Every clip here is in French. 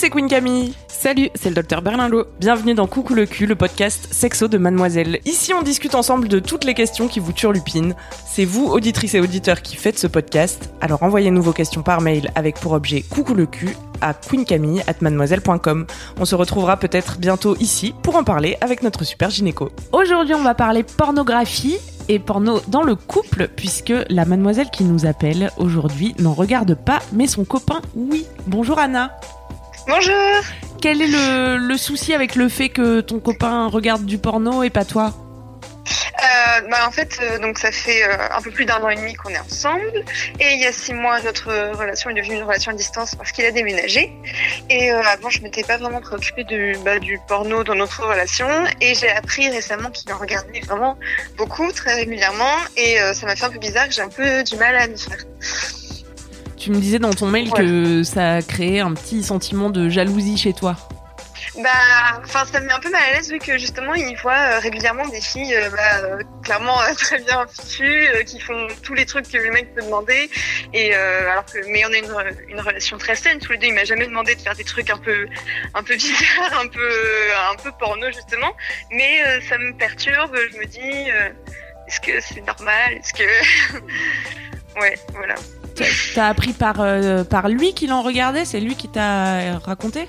c'est Queen Camille. Salut, c'est le docteur Berlinlot. Bienvenue dans Coucou le cul, le podcast sexo de Mademoiselle. Ici, on discute ensemble de toutes les questions qui vous turlupinent. C'est vous, auditrices et auditeurs, qui faites ce podcast. Alors envoyez-nous vos questions par mail avec pour objet Coucou le cul à queencamille@mademoiselle.com. On se retrouvera peut-être bientôt ici pour en parler avec notre super gynéco. Aujourd'hui, on va parler pornographie et porno dans le couple, puisque la mademoiselle qui nous appelle aujourd'hui n'en regarde pas, mais son copain, oui. Bonjour Anna. Bonjour. Quel est le, le souci avec le fait que ton copain regarde du porno et pas toi Euh, bah, en fait, euh, donc ça fait euh, un peu plus d'un an et demi qu'on est ensemble. Et il y a six mois, notre relation est devenue une relation à distance parce qu'il a déménagé. Et avant, je m'étais pas vraiment préoccupée du, bah, du porno dans notre relation. Et j'ai appris récemment qu'il en regardait vraiment beaucoup, très régulièrement. Et ça m'a fait un peu bizarre que j'ai un peu du mal à m'y faire. Tu me disais dans ton mail que ça a créé un petit sentiment de jalousie chez toi. Bah, enfin, ça me met un peu mal à l'aise vu que justement, il voit euh, régulièrement des filles, euh, bah, euh, clairement très bien fichues, qui font tous les trucs que le mec peut demander. Et euh, alors que, mais on a une, une relation très saine tous les deux. Il m'a jamais demandé de faire des trucs un peu, un peu bizarres, un peu, un peu porno justement. Mais euh, ça me perturbe. Je me dis, euh, est-ce que c'est normal? Est-ce que, ouais, voilà. T'as- appris par, euh, par lui qu'il en regardait C'est lui qui t'a raconté?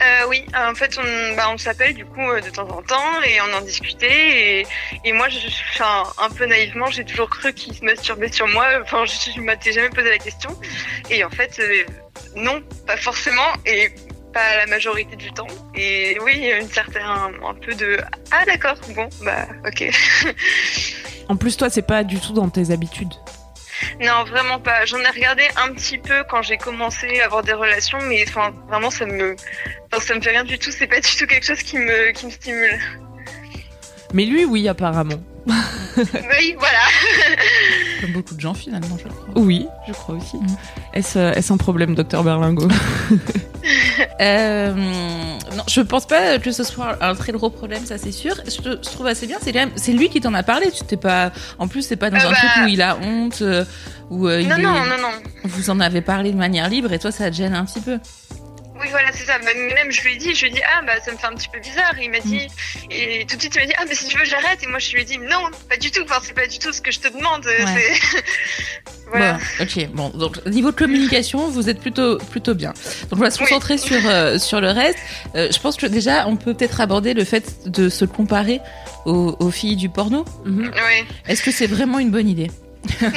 Euh, oui, en fait, on, bah, on s'appelle du coup euh, de temps en temps et on en discutait. Et, et moi, je, enfin, un peu naïvement, j'ai toujours cru qu'il se masturbait sur moi. Enfin, je, je m'étais jamais posé la question. Et en fait, euh, non, pas forcément et pas la majorité du temps. Et oui, il y a une certaine, un peu de ah d'accord, bon, bah ok. En plus, toi, c'est pas du tout dans tes habitudes. Non, vraiment pas. J'en ai regardé un petit peu quand j'ai commencé à avoir des relations, mais enfin, vraiment, ça me, enfin, ça me fait rien du tout. C'est pas du tout quelque chose qui me, qui me stimule. Mais lui, oui, apparemment. oui, voilà. Comme beaucoup de gens finalement, je crois. Oui, je crois aussi. Mm. Est-ce euh, est-ce un problème, docteur Berlingo Euh, non, je pense pas que ce soit un très gros problème, ça c'est sûr. Je, trouve assez bien, c'est quand même, c'est lui qui t'en a parlé. Tu t'es pas, en plus c'est pas dans Euh, un bah- truc où il a honte, euh, où euh, il Non, est- non, non, non. vous en avez parlé de manière libre et toi ça te gêne un petit peu. Oui, voilà, c'est ça. Même, je lui ai dit, je lui ai dit, ah, bah, ça me fait un petit peu bizarre. Et il m'a dit, et tout de suite, il m'a dit, ah, mais si tu veux, j'arrête. Et moi, je lui ai dit, non, pas du tout. Enfin, c'est pas du tout ce que je te demande. C'est... voilà. Bon, ok, bon, donc niveau de communication, vous êtes plutôt plutôt bien. Donc on va se Oui. concentrer sur euh, sur le reste. Euh, je pense que déjà on peut peut-être aborder le fait de se comparer aux, aux filles du porno. Oui. Est-ce que c'est vraiment une bonne idée? Non.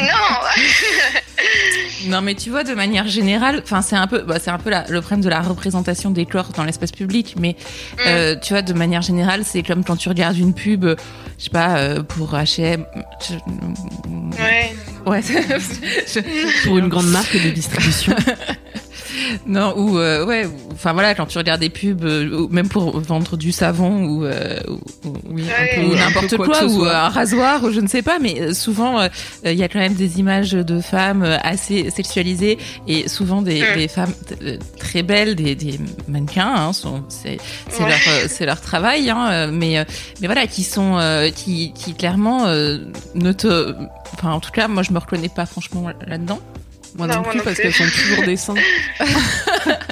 Non, mais tu vois, de manière générale, enfin, c'est un peu, bah, c'est un peu la- le problème de la représentation des corps dans l'espace public, mais euh, tu vois, de manière générale, c'est comme quand tu regardes une pub, euh, je sais pas, euh, pour H&M, je- ouais. ouais, je- Pour une grande marque de distribution. non, ou euh, ouais, ou- enfin voilà, quand tu regardes des pubs, euh, même pour vendre du savon ou, euh, ou- ou- oui, Ouais. ou n'importe quoi ou un rasoir, ou je ne sais pas, mais euh, souvent euh, il y a quand même des images de femmes assez sexualisées et souvent des, Mm. des femmes très belles, des, des mannequins, hein, c'est, Ouais. leur, travail, hein, mais, mais voilà, qui sont, qui, qui clairement ne te, enfin en tout cas, moi je me reconnais pas franchement là-dedans. Moi Non, non, moi plus non parce qu'elles sont toujours des seins.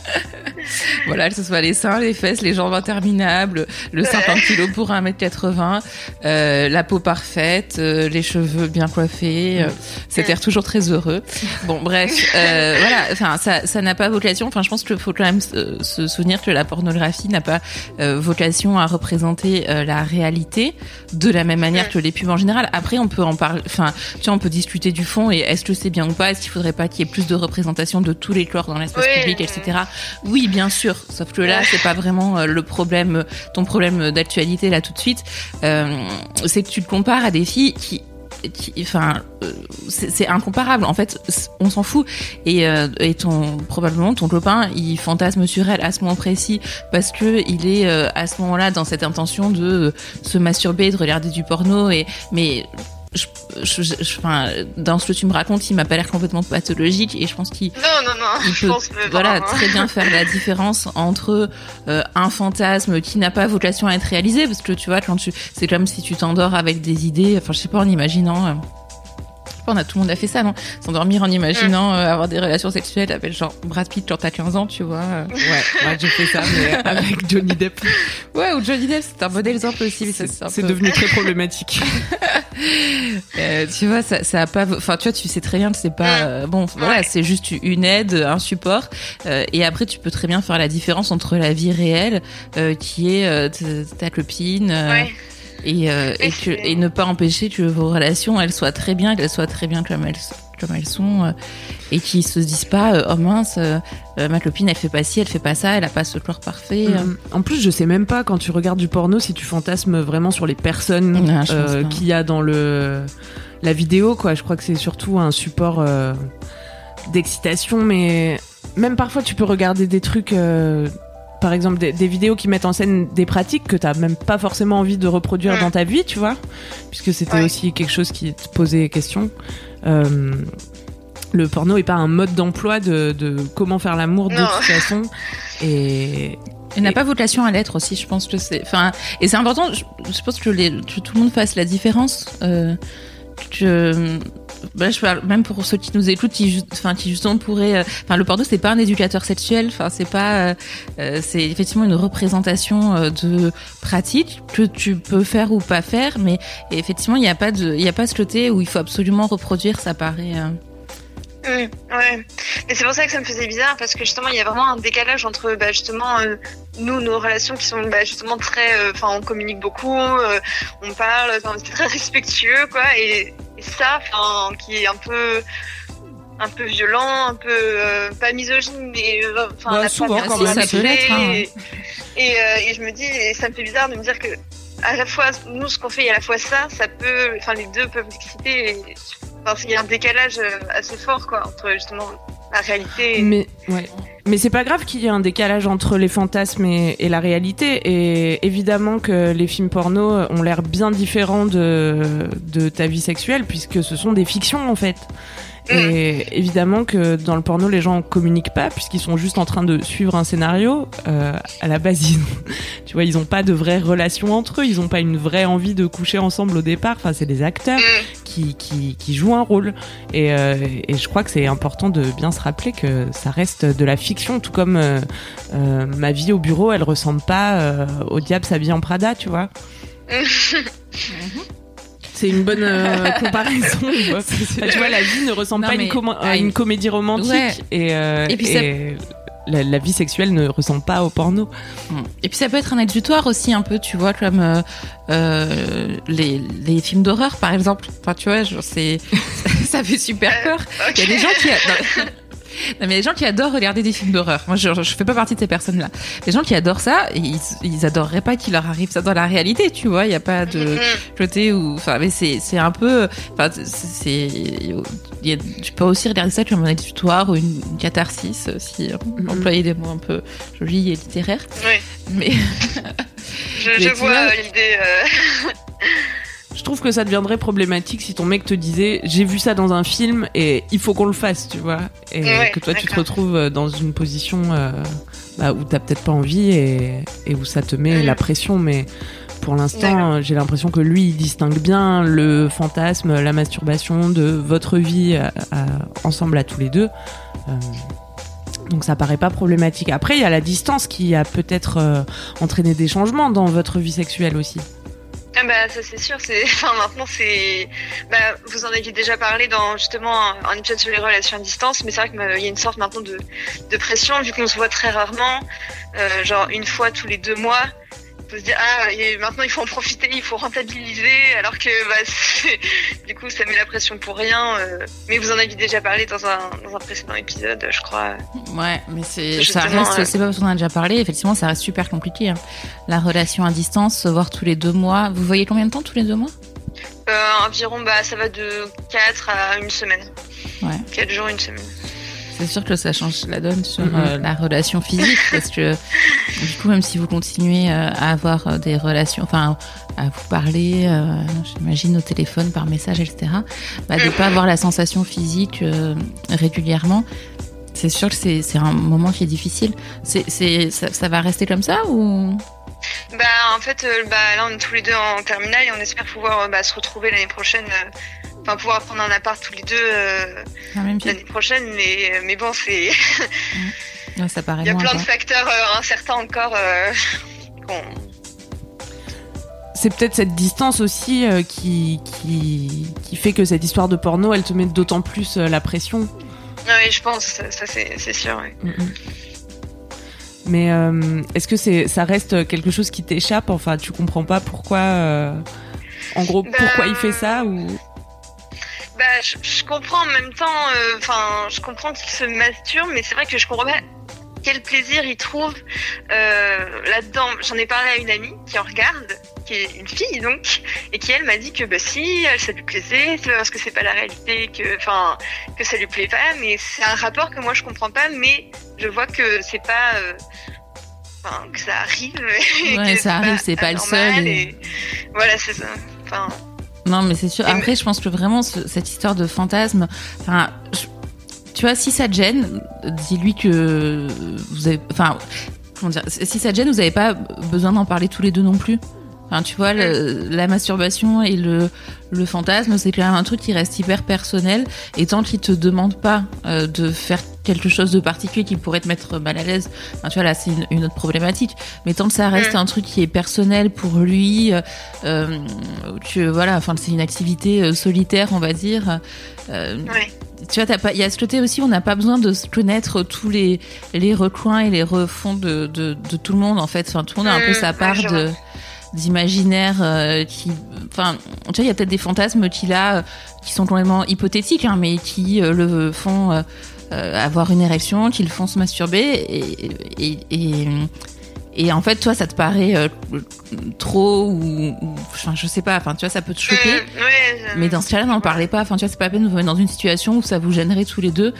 Voilà, que ce soit les seins, les fesses, les jambes interminables, le 50 kilos pour 1m80, euh, la peau parfaite, euh, les cheveux bien coiffés, euh, cet air toujours très heureux. Bon, bref, euh, voilà, enfin, ça, ça n'a pas vocation. Enfin, je pense qu'il faut quand même se, se souvenir que la pornographie n'a pas euh, vocation à représenter euh, la réalité de la même manière que les pubs en général. Après, on peut en parler, enfin, tu vois, on peut discuter du fond et est-ce que c'est bien ou pas, est-ce qu'il faudrait pas qu'il y ait plus de représentation de tous les corps dans l'espace Oui. public, etc. Oui, bien sûr. Sauf que là, c'est pas vraiment euh, le problème, euh, ton problème d'actualité là tout de suite. Euh, c'est que tu te compares à des filles qui qui- enfin euh, c'est incomparable en fait on s'en fout et, euh, et ton probablement ton copain il fantasme sur elle à ce moment précis parce que il est euh, à ce moment-là dans cette intention de se masturber de regarder du porno et mais je, je, je- enfin, dans ce que tu me racontes, il m'a pas l'air complètement pathologique et je pense qu'il peut voilà hein. très bien faire la différence entre euh, un fantasme qui n'a pas vocation à être réalisé parce que tu vois quand tu c'est comme si tu t'endors avec des idées enfin je sais pas en imaginant euh, pas, on a tout le monde a fait ça, non? S'endormir en imaginant euh, avoir des relations sexuelles avec genre Brad Pitt quand t'as 15 ans, tu vois. euh. Ouais, ouais, j'ai fait ça, mais avec Johnny Depp. Ouais, ou Johnny Depp, c'est un bon exemple aussi. C'est peu- devenu très problématique. Euh, tu vois, ça, ça a pas. Enfin, tu vois, tu sais très bien que c'est pas. bon, voilà, c'est juste une aide, un support. Et après, tu peux très bien faire la différence entre la vie réelle, qui est ta copine, Ouais. Et, euh, et, Oui, que, c'est- et ne pas empêcher que vos relations, elles soient très bien, qu'elles soient très bien comme elles, comme elles sont, euh, et qu'ils se disent pas, euh, oh mince, ma copine, elle fait pas ci, elle fait pas ça, elle a pas ce corps parfait. euh. Mm. En plus, je sais même pas quand tu regardes du porno si tu fantasmes vraiment sur les personnes euh, pas. qu'il y a dans le la vidéo, quoi. Je crois que c'est surtout un support euh, d'excitation, mais même parfois tu peux regarder des trucs. Par exemple, des, des vidéos qui mettent en scène des pratiques que t'as même pas forcément envie de reproduire dans ta vie, tu vois, puisque c'était Ouais. aussi quelque chose qui te posait question. Euh, le porno est pas un mode d'emploi de, de comment faire l'amour de toute façon. Et, Elle n'a pas vocation à l'être aussi, je pense que c'est. Enfin, et c'est important. Je, je pense que, les, que tout le monde fasse la différence. Euh, que, bah, même pour ceux qui nous écoutent, qui, enfin, qui justement pourraient. euh, le porno, c'est pas un éducateur sexuel. C'est pas. euh, euh, c'est effectivement une représentation de pratique que tu peux faire ou pas faire, mais effectivement, il n'y a pas de, il y a pas ce côté où il faut absolument reproduire. Ça paraît. euh, Mm, ouais. Et c'est pour ça que ça me faisait bizarre parce que justement il y a vraiment un décalage entre bah, justement nous nos relations qui sont bah, justement très, enfin on communique beaucoup, on parle, c'est très respectueux quoi et, et ça, enfin qui est un peu un peu violent, un peu euh, pas misogyne mais euh, enfin a souvent, quand même. Hein. et, et, euh, et je me dis et ça me fait bizarre de me dire que à la fois nous ce qu'on fait et à la fois ça, ça peut, enfin les deux peuvent exciter. Et, enfin il y a un décalage euh, assez fort quoi entre justement Mais. Mais c'est pas grave qu'il y ait un décalage entre les fantasmes et, et la réalité. Et évidemment que les films porno ont l'air bien différents de, de ta vie sexuelle, puisque ce sont des fictions en fait. Et évidemment que dans le porno, les gens communiquent pas, puisqu'ils sont juste en train de suivre un scénario. Euh, à la base, ils, tu vois, ils ont pas de vraie relation entre eux, ils ont pas une vraie envie de coucher ensemble au départ. Enfin, c'est des acteurs Mm. qui, qui, qui jouent un rôle. Et, euh, et je crois que c'est important de bien se rappeler que ça reste de la fiction, tout comme euh, euh, ma vie au bureau, elle ressemble pas euh, au diable s'habille en Prada, tu vois. C'est une bonne euh, comparaison. tu vois. Enfin, tu vois, la vie ne ressemble Non, pas à une, mais- commo- à une une- comédie romantique Ouais. et, euh, Et puis ça- la, la vie sexuelle ne ressemble pas au porno. Et puis ça peut être un exutoire aussi un peu, tu vois, comme euh, euh, les, les films d'horreur par exemple. Enfin, tu vois, genre, c'est ça fait super peur. Il y a des gens qui non. Non, mais des gens qui adorent regarder des films d'horreur. Moi, je, je fais pas partie de ces personnes-là. Les gens qui adorent ça, ils, ils adoreraient pas qu'il leur arrive ça dans la réalité, tu vois. Il y a pas de Mm. côté où, enfin, mais c'est c'est un peu, enfin, c'est- a- tu peux aussi regarder ça comme un exutoire ou une, une catharsis, si on Mhm. employer des mots un peu jolis et littéraires. Oui, Mais je, vois euh, l'idée. euh, Je trouve que ça deviendrait problématique si ton mec te disait j'ai vu ça dans un film et il faut qu'on le fasse, tu vois. Et Ouais, que toi tu te retrouves euh, dans une position euh, bah, où t'as peut-être pas envie et, et où ça te met la pression. Mais pour l'instant, euh, j'ai l'impression que lui il distingue bien le fantasme, la masturbation de votre vie à- à- ensemble à tous les deux. Euh, donc ça paraît pas problématique. Après, il y a la distance qui a peut-être euh, entraîné des changements dans votre vie sexuelle aussi. Ah bah ça c'est sûr, c'est enfin maintenant c'est bah vous en aviez déjà parlé dans justement un, épisode sur les relations à distance, mais c'est vrai qu'il y a une sorte maintenant de, de pression vu qu'on se voit très rarement, euh, genre une fois tous les deux mois. Faut se dire ah et maintenant il faut en profiter, il faut rentabiliser, alors que bah du coup ça met la pression pour rien. euh. mais vous en aviez déjà parlé dans un dans un précédent épisode, je crois. Ouais, mais c'est ça reste, ouais. c'est pas parce qu'on en a déjà parlé. Effectivement, ça reste super compliqué. hein. La relation à distance, se voir tous les deux mois. Vous voyez combien de temps tous les deux mois? Euh, environ bah ça va de 4 à une semaine. Ouais. 4 jours, une semaine. C'est sûr que ça change la donne sur Mhm. euh, la relation physique parce que du coup, même si vous continuez euh, à avoir euh, des relations, enfin, à vous parler, euh, j'imagine au téléphone, par message, etc., bah, de pas avoir la sensation physique euh, régulièrement. C'est sûr que c'est un moment qui est difficile. C'est c'est ça, ça va rester comme ça ou? Bah en fait euh, bah là on est tous les deux en terminale et on espère pouvoir euh, bah, se retrouver l'année prochaine. Euh, enfin pouvoir prendre un appart tous les deux euh, l'année prochaine. Mais mais bon, c'est ouais, ça paraît. Il y a plein de facteurs euh, incertains encore. euh, C'est peut-être cette distance aussi euh, qui, qui, qui fait que cette histoire de porno, elle te met d'autant plus euh, la pression. Ouais, je pense, ça c'est c'est sûr. ouais. Mhm. Mais euh, est-ce que c'est ça reste quelque chose qui t'échappe? Enfin, tu comprends pas pourquoi. euh, en gros, Bah, pourquoi il fait ça ou Bah, je, je comprends en même temps, euh, enfin, je comprends qu'il se masturbe, mais c'est vrai que je comprends pas quel plaisir il trouve euh, là-dedans. J'en ai parlé à une amie qui en regarde, qui est une fille donc, et qui elle m'a dit que bah si, ça lui plaisait, c'est pas parce que c'est pas la réalité que, enfin, que ça lui plaît pas, mais c'est un rapport que moi je comprends pas, mais je vois que c'est pas. euh, Enfin, que ça arrive. Ouais, que ça arrive, c'est pas le anormal, seul, et- et Voilà, c'est ça. Enfin, Non, mais c'est sûr. Après, je pense que vraiment, ce- cette histoire de fantasme, enfin, tu vois, si ça te gêne, dis-lui que vous avez, enfin, comment dire, si ça te gêne, vous n'avez pas besoin d'en parler tous les deux non plus. Enfin, tu vois, le- la masturbation et le, le fantasme, c'est quand même un truc qui reste hyper personnel. Et tant qu'il te demande pas euh, de faire quelque chose de particulier qui pourrait te mettre mal à l'aise, enfin, tu vois, là, c'est une, une autre problématique. Mais tant que ça reste Mm. un truc qui est personnel pour lui, euh, euh, que voilà, enfin, c'est une activité euh, solitaire, on va dire. Euh, ouais. tu vois, il y a ce côté aussi, on n'a pas besoin de connaître tous les les recoins et les refonds de, de, de tout le monde en fait. Enfin, tout le monde a un peu Mm, sa part de d'imaginaire euh, qui, enfin, tu vois, il y a peut-être des fantasmes qu'il a euh, qui sont complètement hypothétiques, hein, mais qui euh, le font avoir une érection, qui le font se masturber et et, et, et en fait, toi, ça te paraît euh, trop ou, ou- enfin, je sais pas. Enfin, tu vois, ça peut te choquer. Mm, je- Mais dans ce cas-là, n'en parlez pas. Enfin, tu vois, c'est pas la peine de vous mettre dans une situation où ça vous gênerait tous les deux.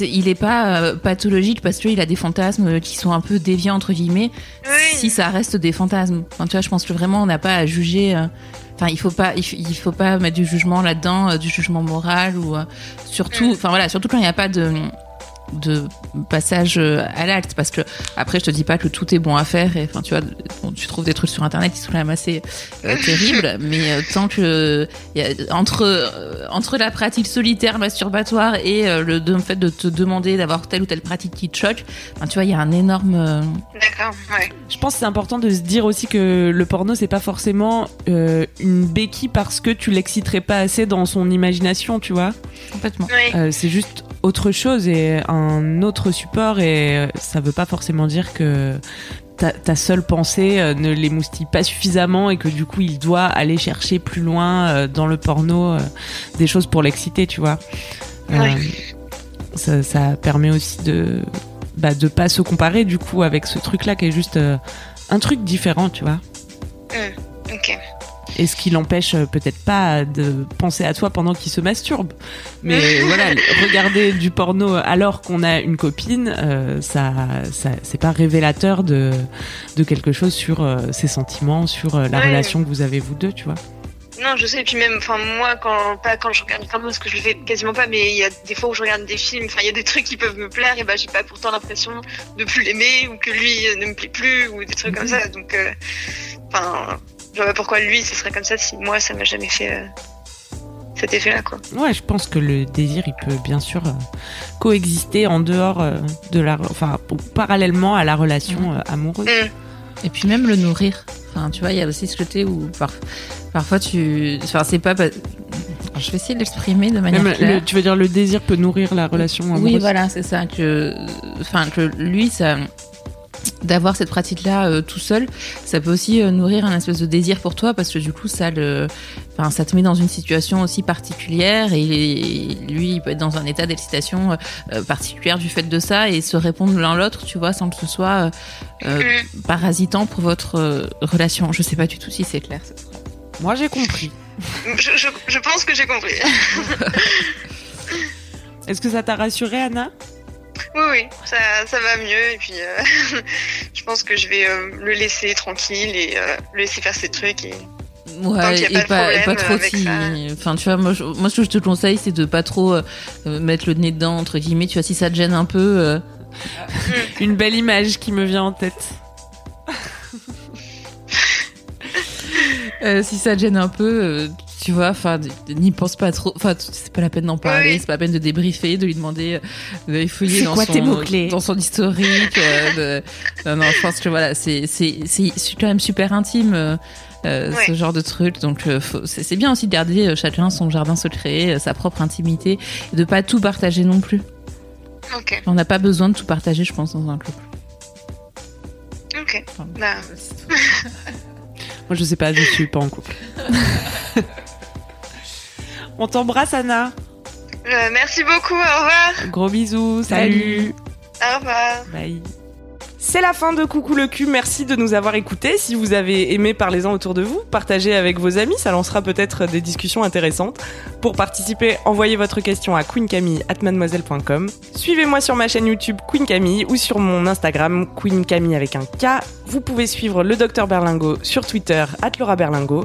Il est pas euh, pathologique parce qu'il a des fantasmes qui sont un peu déviants entre guillemets. Oui. Si ça reste des fantasmes. Enfin, tu vois, je pense que vraiment, on n'a pas à juger. euh, Enfin, il faut pas, il, faut pas mettre du jugement là-dedans, euh, du jugement moral ou euh, surtout, Mm. enfin voilà, surtout quand il n'y a pas de de passage euh, à l'acte parce que après je te dis pas que tout est bon à faire et enfin tu vois bon, tu trouves des trucs sur internet qui sont quand même assez euh, terribles mais euh, tant que il y a, entre euh, entre la pratique solitaire masturbatoire et euh, le, de- le fait de te demander d'avoir telle ou telle pratique qui te choque enfin, tu vois il y a un énorme euh, D'accord, ouais. Je pense que c'est important de se dire aussi que le porno c'est pas forcément euh, une béquille parce que tu l'exciterais pas assez dans son imagination, tu vois. complètement. Euh, c'est juste autre chose et un autre support et euh, ça veut pas forcément dire que ta, ta seule pensée euh, ne l'émoustille pas suffisamment et que du coup il doit aller chercher plus loin euh, dans le porno des choses pour l'exciter, tu vois. Euh, ça, ça permet aussi de bah, de pas se comparer du coup avec ce truc là qui est juste euh, un truc différent, tu vois. Ok. Et ce qui l'empêche euh, peut-être pas de penser à toi pendant qu'il se masturbe. Mais voilà, regarder du porno alors qu'on a une copine, euh, ça, ça c'est pas révélateur de, de quelque chose sur euh, ses sentiments, sur euh, la Ouais. relation que vous avez vous deux, tu vois. Non, je sais, et puis même, enfin, moi, quand, pas quand je regarde vraiment, parce que je le fais quasiment pas, mais il y a des fois où je regarde des films, enfin, il y a des trucs qui peuvent me plaire, et bah, j'ai pas pourtant l'impression de plus l'aimer, ou que lui ne me plaît plus, ou des trucs comme ça, donc, enfin, je vois pas pourquoi lui, ce serait comme ça si moi, ça m'a jamais fait euh, cet effet-là, quoi. Ouais, je pense que le désir, il peut bien sûr euh, coexister en dehors euh, de la, enfin, parallèlement à la relation euh, amoureuse. Mm. Et puis même le nourrir. Enfin, tu vois, il y a aussi ce côté où par- parfois tu. Enfin, c'est pas. pas- Je vais essayer de l'exprimer de manière Même claire. le- tu veux dire le désir peut nourrir la relation amoureuse Oui, voilà, c'est ça. Que, enfin, que lui, ça, d'avoir cette pratique-là euh, tout seul, ça peut aussi euh, nourrir un espèce de désir pour toi parce que du coup, ça le, enfin, ça te met dans une situation aussi particulière et lui, il peut être dans un état d'excitation euh, particulière du fait de ça et se répondre l'un l'autre, tu vois, sans que ce soit euh, euh, Mm. parasitant pour votre euh, relation. Je sais pas du tout si c'est clair. Moi, j'ai compris. Je, je, je pense que j'ai compris. Est-ce que ça t'a rassuré, Anna? Oui, oui, ça, ça va mieux, et puis, euh, je pense que je vais euh, le laisser tranquille et euh, le laisser faire ses trucs, et Tant Ouais, qu'il y a et pas de pas, et pas problème trop ça. Enfin, tu vois, moi, je- moi, ce que je te conseille, c'est de pas trop mettre le nez dedans, entre guillemets. Tu vois, si ça te gêne un peu, euh, Une belle image qui me vient en tête. euh, si ça te gêne un peu, euh, tu vois enfin n'y pense pas trop enfin c'est pas la peine d'en parler Oui. c'est pas la peine de débriefer de lui demander euh, de fouiller dans quoi son tes mots-clés? dans son historique euh, de- non non je pense que voilà c'est c'est c'est c'est quand même super intime euh, Ouais. ce genre de truc donc euh, faut- c'est bien aussi de garder euh, chacun son jardin secret euh, sa propre intimité et de pas tout partager non plus on n'a pas besoin de tout partager je pense dans un couple ok. Enfin, Bah, Moi, je sais pas, je suis pas en couple. On t'embrasse, Anna. euh, merci beaucoup, au revoir. Gros bisous. Salut. Au revoir. Bye. C'est la fin de Coucou le cul, merci de nous avoir écoutés. Si vous avez aimé, parlez-en autour de vous, partagez avec vos amis, ça lancera peut-être des discussions intéressantes. Pour participer, envoyez votre question à queencamille@mademoiselle.com. Suivez-moi sur ma chaîne YouTube Queen Camille ou sur mon Instagram Queen Camille avec un K. Vous pouvez suivre le docteur Berlingo sur Twitter Laura Berlingo.